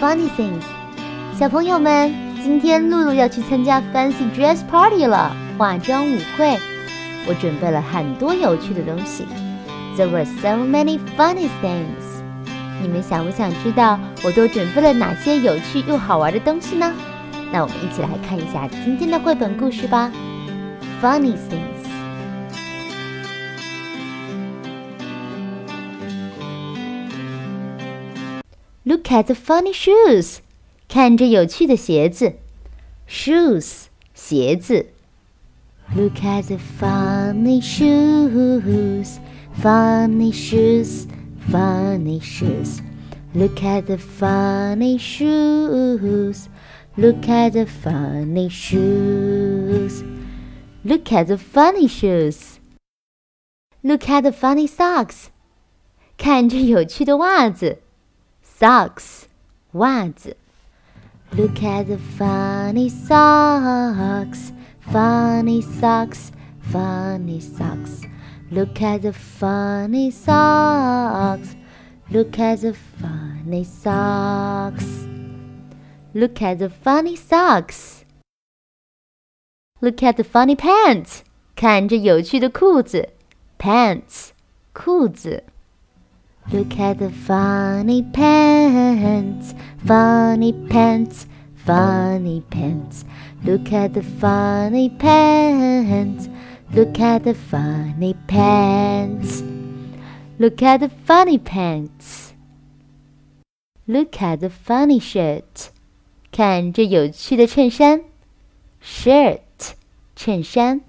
funny things。小朋友们，今天露露要去参加 fancy dress party 了，化妆舞会。我准备了很多有趣的东西。There were so many funny things。你们想不想知道我都准备了哪些有趣又好玩的东西呢？那我们一起来看一下今天的绘本故事吧。Funny things。Look at the funny shoes，看这有趣的鞋子。Shoes，鞋子。Look at the funny shoes, funny shoes, funny shoes. Look at the funny shoes. Look at the funny shoes. Look at the funny shoes. Look at the funny socks. 看这有趣的袜子。 socks 袜子。Look at the funny socks, funny socks, funny socks. Look at the funny socks. Look at the funny socks. Look at the funny socks. Look at the funny pants. 看这有趣的裤子，pants 裤子。 Look at the funny pants, funny pants, funny pants. Look at the funny pants. Look at the funny pants. Look at the funny pants. Look at the funny shirt. 看这有趣的衬衫，shirt 衬衫。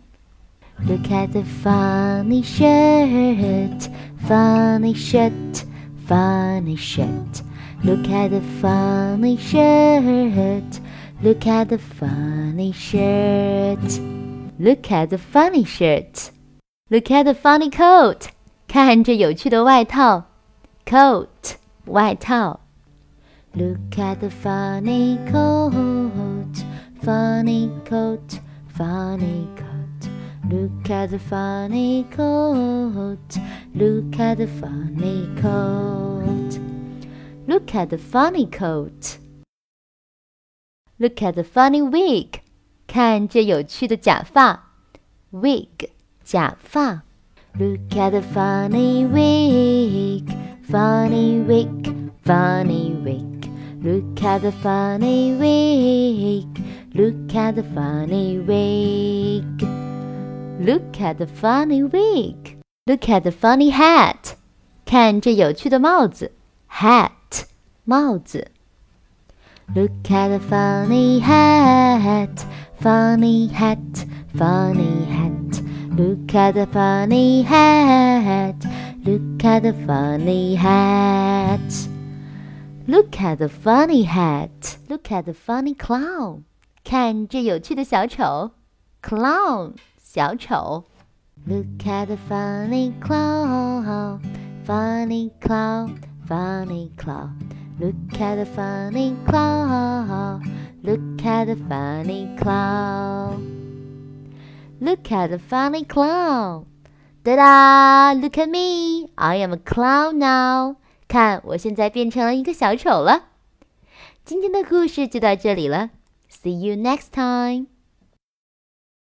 Look at the funny shirt, funny shirt, funny shirt. Look at the funny shirt. Look at the funny shirt. Look at the funny shirt. Look at the funny coat. 看这有趣的外套，coat 外套。Look at the funny coat, funny coat, funny coat. Look at the funny coat. Look at the funny coat. Look at the funny coat. Look at the funny wig. 看这有趣的假发，wig 假发。Look at the funny wig, funny wig, funny wig. Look at the funny wig. Look at the funny wig. Look at the funny wig. Look at the funny hat. 看这有趣的帽子，hat 帽子。Look at the funny hat, funny hat, funny hat. Look at the funny hat. Look at the funny hat. Look at the funny hat. Look at the funny clown. 看这有趣的小丑，clown 小丑。Look at the funny clown, funny clown, funny clown. Look at the funny clown. Look at the funny clown. Look at the funny clown. Ta-da! Look at me. I am a clown now. 看，我现在变成了一个小丑了。今天的故事就到这里了。See you next time.